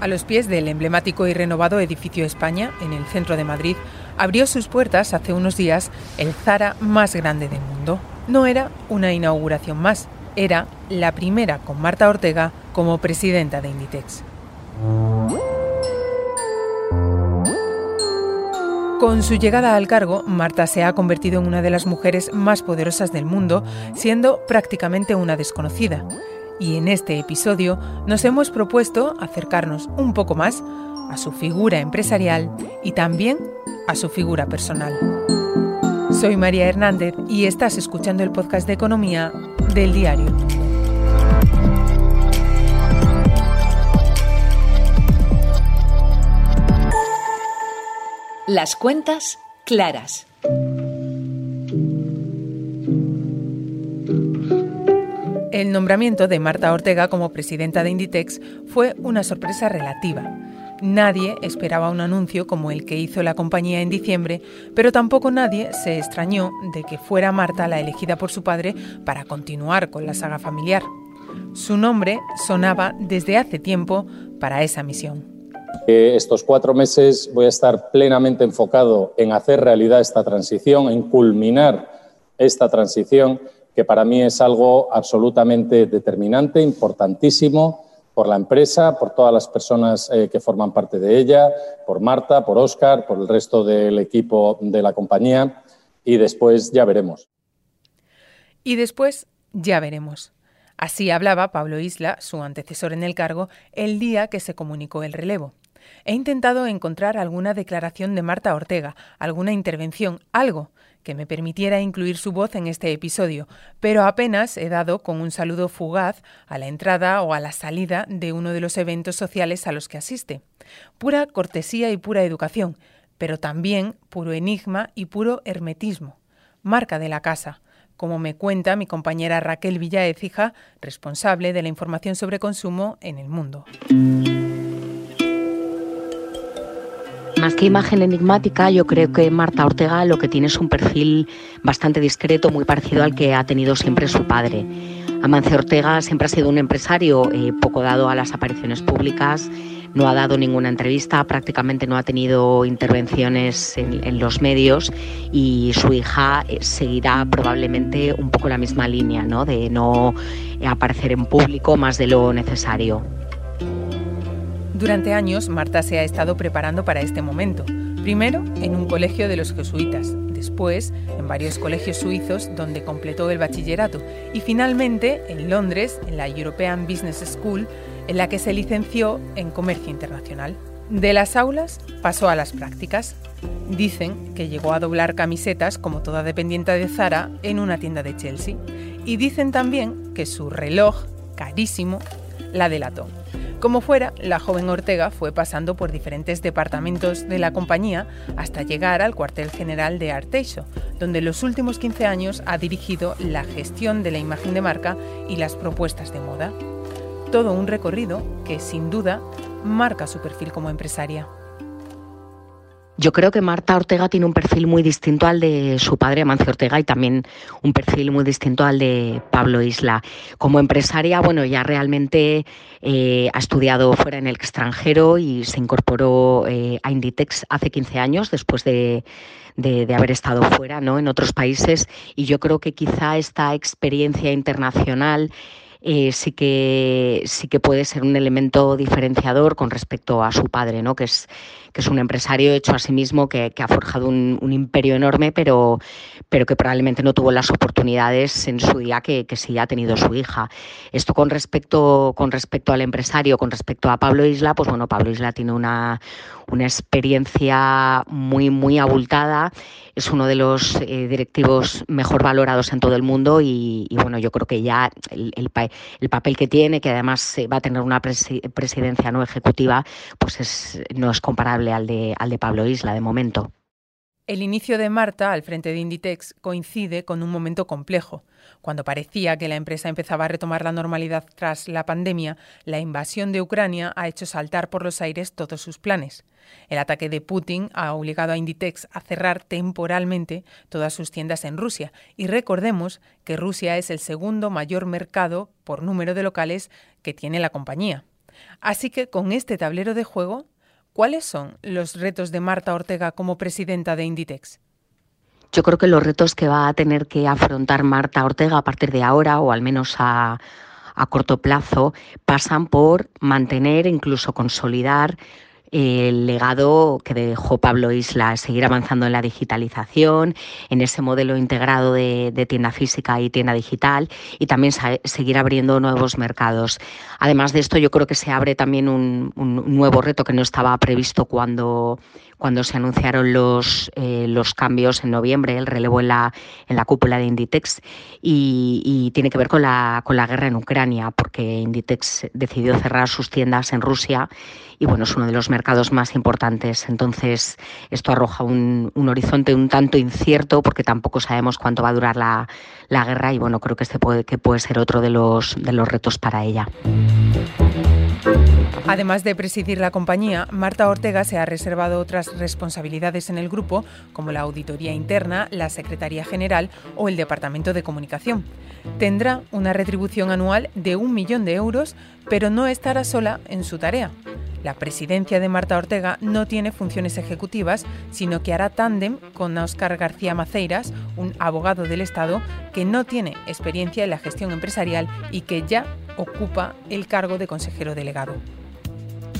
A los pies del emblemático y renovado edificio España, en el centro de Madrid, abrió sus puertas hace unos días el Zara más grande del mundo. No era una inauguración más, era la primera con Marta Ortega como presidenta de Inditex. Con su llegada al cargo, Marta se ha convertido en una de las mujeres más poderosas del mundo, siendo prácticamente una desconocida. Y en este episodio nos hemos propuesto acercarnos un poco más a su figura empresarial y también a su figura personal. Soy María Hernández y estás escuchando el podcast de economía del diario Las cuentas claras. El nombramiento de Marta Ortega como presidenta de Inditex fue una sorpresa relativa. Nadie esperaba un anuncio como el que hizo la compañía en diciembre, pero tampoco nadie se extrañó de que fuera Marta la elegida por su padre para continuar con la saga familiar. Su nombre sonaba desde hace tiempo para esa misión estos cuatro meses voy a estar plenamente enfocado en hacer realidad esta transición, en culminar esta transición, que para mí es algo absolutamente determinante, importantísimo por la empresa, por todas las personas eh, que forman parte de ella, por Marta, por Óscar, por el resto del equipo de la compañía y después ya veremos. Y después ya veremos. Así hablaba Pablo Isla, su antecesor en el cargo, el día que se comunicó el relevo. He intentado encontrar alguna declaración de Marta Ortega, alguna intervención, algo que me permitiera incluir su voz en este episodio, pero apenas he dado con un saludo fugaz a la entrada o a la salida de uno de los eventos sociales a los que asiste. Pura cortesía y pura educación, pero también puro enigma y puro hermetismo. Marca de la casa, como me cuenta mi compañera Raquel Villaécija, responsable de la información sobre consumo en el mundo. Más que imagen enigmática, yo creo que Marta Ortega lo que tiene es un perfil bastante discreto, muy parecido al que ha tenido siempre su padre. Amancio Ortega siempre ha sido un empresario eh, poco dado a las apariciones públicas, no ha dado ninguna entrevista, prácticamente no ha tenido intervenciones en, los medios y su hija eh, seguirá probablemente un poco la misma línea, ¿no? de no aparecer en público más de lo necesario. Durante años, Marta se ha estado preparando para este momento. Primero en un colegio de los jesuitas, después en varios colegios suizos donde completó el bachillerato y finalmente en Londres, en la European Business School, en la que se licenció en comercio internacional. De las aulas pasó a las prácticas. Dicen que llegó a doblar camisetas como toda dependiente de Zara en una tienda de Chelsea. Y dicen también que su reloj, carísimo, la delató. Como fuera, la joven Ortega fue pasando por diferentes departamentos de la compañía hasta llegar al cuartel general de Arteixo, donde los últimos 15 años ha dirigido la gestión de la imagen de marca y las propuestas de moda. Todo un recorrido que, sin duda, marca su perfil como empresaria. Yo creo que Marta Ortega tiene un perfil muy distinto al de su padre Amancio Ortega y también un perfil muy distinto al de Pablo Isla. Como empresaria, bueno, ya realmente eh, ha estudiado fuera en el extranjero y se incorporó eh, a Inditex hace 15 años después de, de, haber estado fuera, ¿no? En otros países y yo creo que quizá esta experiencia internacional eh, sí, que, sí que puede ser un elemento diferenciador con respecto a su padre, ¿no? que, es, que es un empresario hecho a sí mismo, que, ha forjado un, imperio enorme, pero, pero que probablemente no tuvo las oportunidades en su día que, que sí ha tenido su hija. Esto con respecto, con respecto al empresario, con respecto a Pablo Isla, pues bueno, Pablo Isla tiene una, una experiencia muy, muy abultada. Es uno de los eh, directivos mejor valorados en todo el mundo y, bueno, yo creo que ya el, el, papel que tiene, que además eh, va a tener una presidencia no ejecutiva, pues es, no es comparable al de, Pablo Isla de momento. El inicio de Marta al frente de Inditex coincide con un momento complejo. Cuando parecía que la empresa empezaba a retomar la normalidad tras la pandemia, la invasión de Ucrania ha hecho saltar por los aires todos sus planes. El ataque de Putin ha obligado a Inditex a cerrar temporalmente todas sus tiendas en Rusia y recordemos que Rusia es el segundo mayor mercado por número de locales que tiene la compañía. Así que con este tablero de juego, ¿cuáles son los retos de Marta Ortega como presidenta de Inditex? Yo creo que los retos que va a tener que afrontar Marta Ortega a partir de ahora, o al menos a, corto plazo, pasan por mantener, incluso consolidar el legado que dejó Pablo Isla, seguir avanzando en la digitalización, en ese modelo integrado de, tienda física y tienda digital y también seguir abriendo nuevos mercados. Además de esto, yo creo que se abre también un, nuevo reto que no estaba previsto cuando, cuando se anunciaron los, eh, los cambios en noviembre, el relevo en la, en la cúpula de Inditex, y, y, tiene que ver con la, con la guerra en Ucrania, porque Inditex decidió cerrar sus tiendas en Rusia y bueno, es uno de los mercados más importantes. Entonces, esto arroja un, horizonte un tanto incierto porque tampoco sabemos cuánto va a durar la, guerra y bueno, creo que este puede, que puede ser otro de los, de los retos para ella. Además de presidir la compañía, Marta Ortega se ha reservado otras responsabilidades en el grupo, como la auditoría interna, la Secretaría General o el Departamento de Comunicación. Tendrá una retribución anual de un millón de euros, pero no estará sola en su tarea. La presidencia de Marta Ortega no tiene funciones ejecutivas, sino que hará tándem con Óscar García Maceiras, un abogado del Estado que no tiene experiencia en la gestión empresarial y que ya ocupa el cargo de consejero delegado.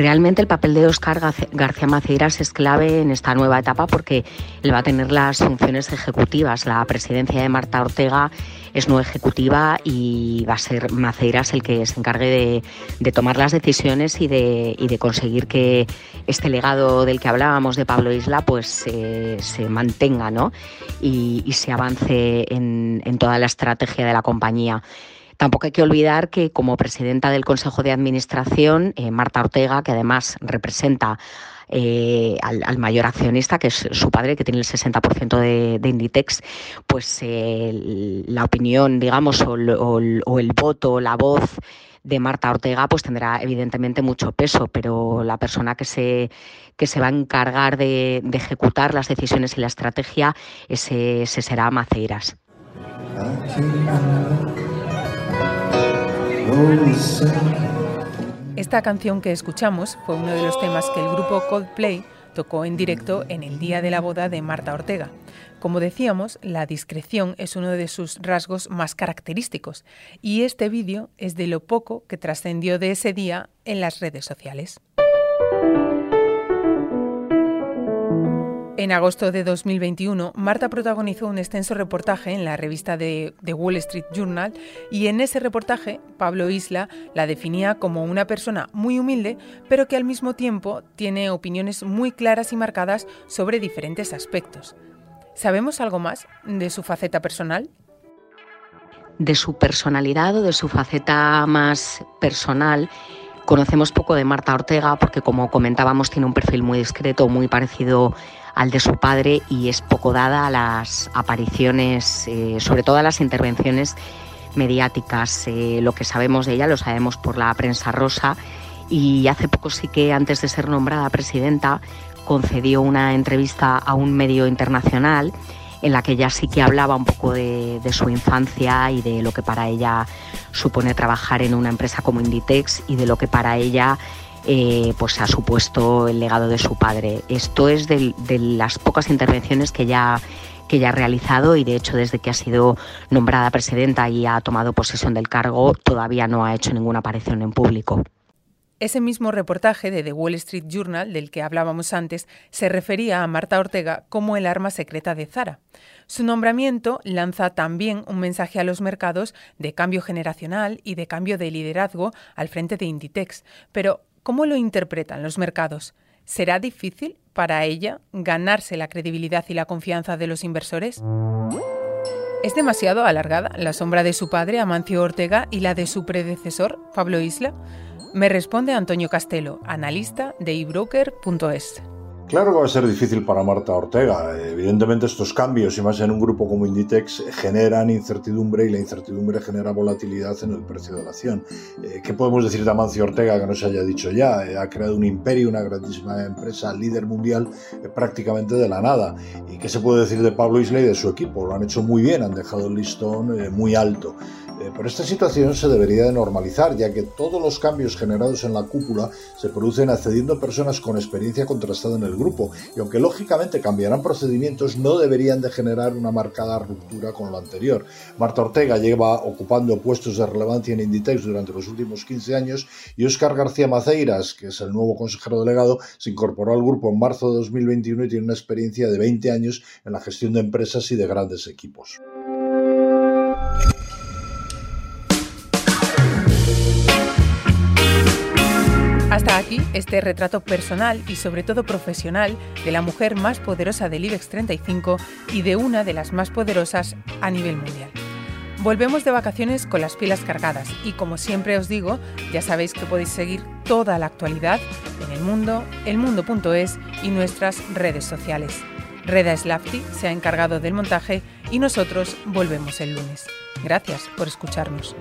Realmente el papel de Óscar García Maceiras es clave en esta nueva etapa porque él va a tener las funciones ejecutivas. La presidencia de Marta Ortega es no ejecutiva y va a ser Maceiras el que se encargue de, tomar las decisiones y de, conseguir que este legado del que hablábamos de Pablo Isla pues se mantenga ¿no? y, se avance en toda la estrategia de la compañía. Tampoco hay que olvidar que como presidenta del Consejo de Administración, eh, Marta Ortega, que además representa eh, al, mayor accionista, que es su padre, que tiene el 60% de, Inditex, pues eh, la opinión, digamos, o, el voto, la voz de Marta Ortega, pues tendrá evidentemente mucho peso, pero la persona que se, que se va a encargar de, ejecutar las decisiones y la estrategia, ese, ese será Maceiras. Esta canción que escuchamos fue uno de los temas que el grupo Coldplay tocó en directo en el día de la boda de Marta Ortega. Como decíamos, la discreción es uno de sus rasgos más característicos y este vídeo es de lo poco que trascendió de ese día en las redes sociales. En agosto de 2021, Marta protagonizó un extenso reportaje en la revista de The Wall Street Journal y en ese reportaje Pablo Isla la definía como una persona muy humilde, pero que al mismo tiempo tiene opiniones muy claras y marcadas sobre diferentes aspectos. ¿Sabemos algo más de su faceta personal? De su personalidad o de su faceta más personal, conocemos poco de Marta Ortega porque como comentábamos tiene un perfil muy discreto, muy parecido al de su padre y es poco dada a las apariciones, eh, sobre todo a las intervenciones mediáticas. Eh, lo que sabemos de ella lo sabemos por la prensa rosa y hace poco sí que antes de ser nombrada presidenta concedió una entrevista a un medio internacional en la que ella sí que hablaba un poco de, de, su infancia y de lo que para ella supone trabajar en una empresa como Inditex y de lo que para ella eh, pues ha supuesto el legado de su padre. Esto es de, las pocas intervenciones que ya que ya ha realizado y de hecho desde que ha sido nombrada presidenta y ha tomado posesión del cargo todavía no ha hecho ninguna aparición en público. Ese mismo reportaje de The Wall Street Journal, del que hablábamos antes, se refería a Marta Ortega como el arma secreta de Zara. Su nombramiento lanza también un mensaje a los mercados de cambio generacional y de cambio de liderazgo al frente de Inditex, pero ¿Cómo lo interpretan los mercados? ¿Será difícil para ella ganarse la credibilidad y la confianza de los inversores? ¿Es demasiado alargada la sombra de su padre, Amancio Ortega, y la de su predecesor, Pablo Isla? Me responde Antonio Castelo, analista de ebroker.es. Claro que va a ser difícil para Marta Ortega. Evidentemente estos cambios, y más en un grupo como Inditex, generan incertidumbre y la incertidumbre genera volatilidad en el precio de la acción. Eh, ¿Qué podemos decir de Amancio Ortega que no se haya dicho ya? Eh, ha creado un imperio, una grandísima empresa, líder mundial eh, prácticamente de la nada. ¿Y qué se puede decir de Pablo Isla y de su equipo? Lo han hecho muy bien, han dejado el listón muy alto. Eh, pero esta situación se debería de normalizar, ya que todos los cambios generados en la cúpula se producen accediendo a personas con experiencia contrastada en el grupo, y aunque lógicamente cambiarán procedimientos, no deberían de generar una marcada ruptura con lo anterior. Marta Ortega lleva ocupando puestos de relevancia en Inditex durante los últimos 15 años y Óscar García Maceiras, que es el nuevo consejero delegado, se incorporó al grupo en marzo de 2021 y tiene una experiencia de 20 años en la gestión de empresas y de grandes equipos. Hasta aquí este retrato personal y sobre todo profesional de la mujer más poderosa del IBEX 35 y de una de las más poderosas a nivel mundial. Volvemos de vacaciones con las pilas cargadas y como siempre os digo, ya sabéis que podéis seguir toda la actualidad en el mundo, elmundo.es y nuestras redes sociales. Reda Slafty se ha encargado del montaje y nosotros volvemos el lunes. Gracias por escucharnos.